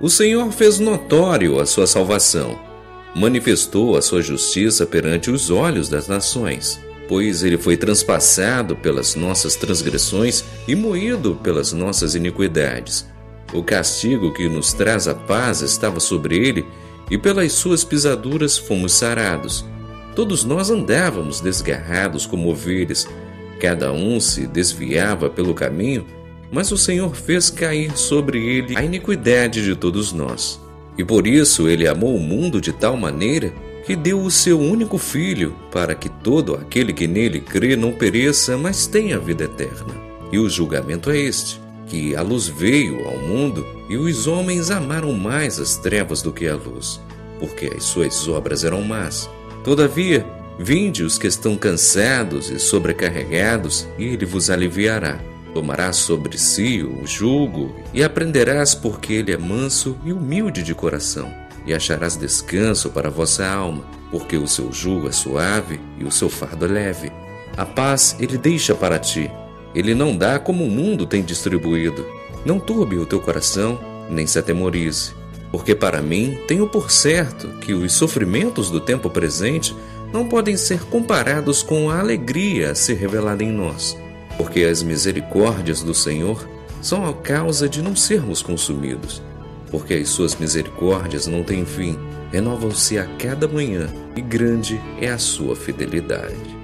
O Senhor fez notório a sua salvação, manifestou a sua justiça perante os olhos das nações, pois ele foi transpassado pelas nossas transgressões e moído pelas nossas iniquidades. O castigo que nos traz a paz estava sobre ele, e pelas suas pisaduras fomos sarados. Todos nós andávamos desgarrados como ovelhas, cada um se desviava pelo caminho, mas o Senhor fez cair sobre ele a iniquidade de todos nós. E por isso ele amou o mundo de tal maneira que deu o seu único filho, para que todo aquele que nele crê não pereça, mas tenha vida eterna. E o julgamento é este: que a luz veio ao mundo e os homens amaram mais as trevas do que a luz, porque as suas obras eram más. Todavia, vinde os que estão cansados e sobrecarregados, e ele vos aliviará. Tomarás sobre si o jugo e aprenderás porque ele é manso e humilde de coração, e acharás descanso para a vossa alma, porque o seu jugo é suave e o seu fardo é leve. A paz ele deixa para ti, ele não dá como o mundo tem distribuído. Não turbe o teu coração, nem se atemorize. Porque para mim tenho por certo que os sofrimentos do tempo presente não podem ser comparados com a alegria a ser revelada em nós. Porque as misericórdias do Senhor são a causa de não sermos consumidos. Porque as suas misericórdias não têm fim, renovam-se a cada manhã, e grande é a sua fidelidade.